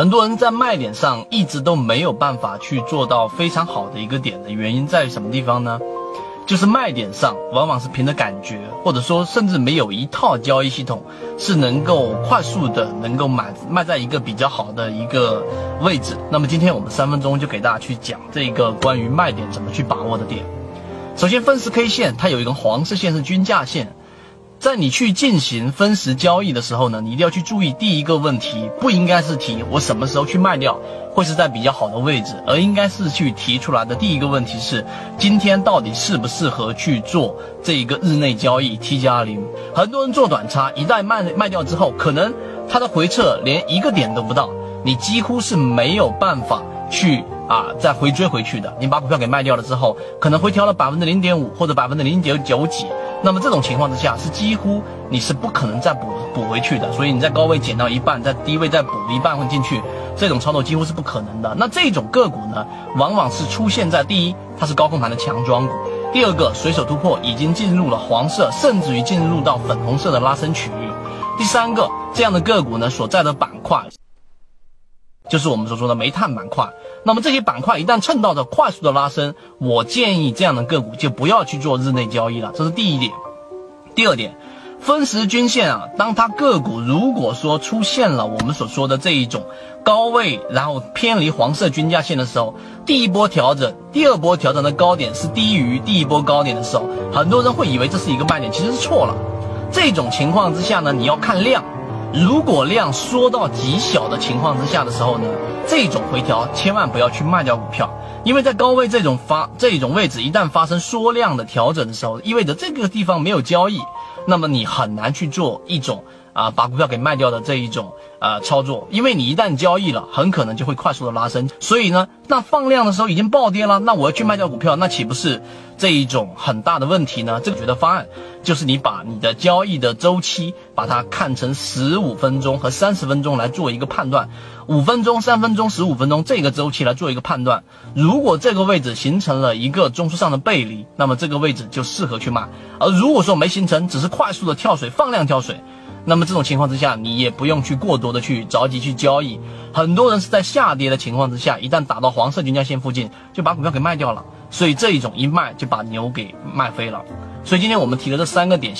很多人在卖点上一直都没有办法去做到非常好的一个点的原因在于什么地方呢？就是卖点上往往是凭着感觉，或者说甚至没有一套交易系统是能够快速的能够买卖在一个比较好的一个位置。那么今天我们三分钟就给大家去讲这个关于卖点怎么去把握的点。首先分时 K 线它有一根黄色线是均价线。在你去进行分时交易的时候呢，你一定要去注意第一个问题，不应该是提我什么时候去卖掉，会是在比较好的位置，而应该是去提出来的第一个问题是，今天到底适不适合去做这一个日内交易 T 加零？很多人做短差，一旦卖卖掉之后，可能它的回撤连一个点都不到，你几乎是没有办法去啊再回追回去的。你把股票给卖掉了之后，可能回调了百分之零点五或者百分之零点九几。那么这种情况之下是几乎你是不可能再补补回去的，所以你在高位减到一半，在低位再补一半进去，这种操作几乎是不可能的。那这种个股呢，往往是出现在第一，它是高控盘的强庄股；第二个，随手突破已经进入了黄色，甚至于进入到粉红色的拉升区域；第三个，这样的个股呢所在的板块。就是我们所说的煤炭板块，那么这些板块一旦蹭到的快速的拉升，我建议这样的个股就不要去做日内交易了，这是第一点。第二点，分时均线啊，当它个股如果说出现了我们所说的这一种高位，然后偏离黄色均价线的时候，第一波调整，第二波调整的高点是低于第一波高点的时候，很多人会以为这是一个卖点，其实是错了。这种情况之下呢，你要看量。如果量缩到极小的情况之下的时候呢，这种回调千万不要去卖掉股票，因为在高位这种发这种位置一旦发生缩量的调整的时候，意味着这个地方没有交易，那么你很难去做一种啊把股票给卖掉的这一种啊操作，因为你一旦交易了，很可能就会快速的拉升，所以呢，那放量的时候已经暴跌了，那我要去卖掉股票，那岂不是？这一种很大的问题呢，这个解决方案就是你把你的交易的周期把它看成十五分钟和三十分钟来做一个判断，五分钟、三分钟、十五分钟这个周期来做一个判断。如果这个位置形成了一个中枢上的背离，那么这个位置就适合去卖；而如果说没形成，只是快速的跳水放量跳水，那么这种情况之下，你也不用去过多的去着急去交易。很多人是在下跌的情况之下，一旦打到黄色均价线附近，就把股票给卖掉了。所以这一种一卖就把牛给卖飞了。所以今天我们提的这三个点。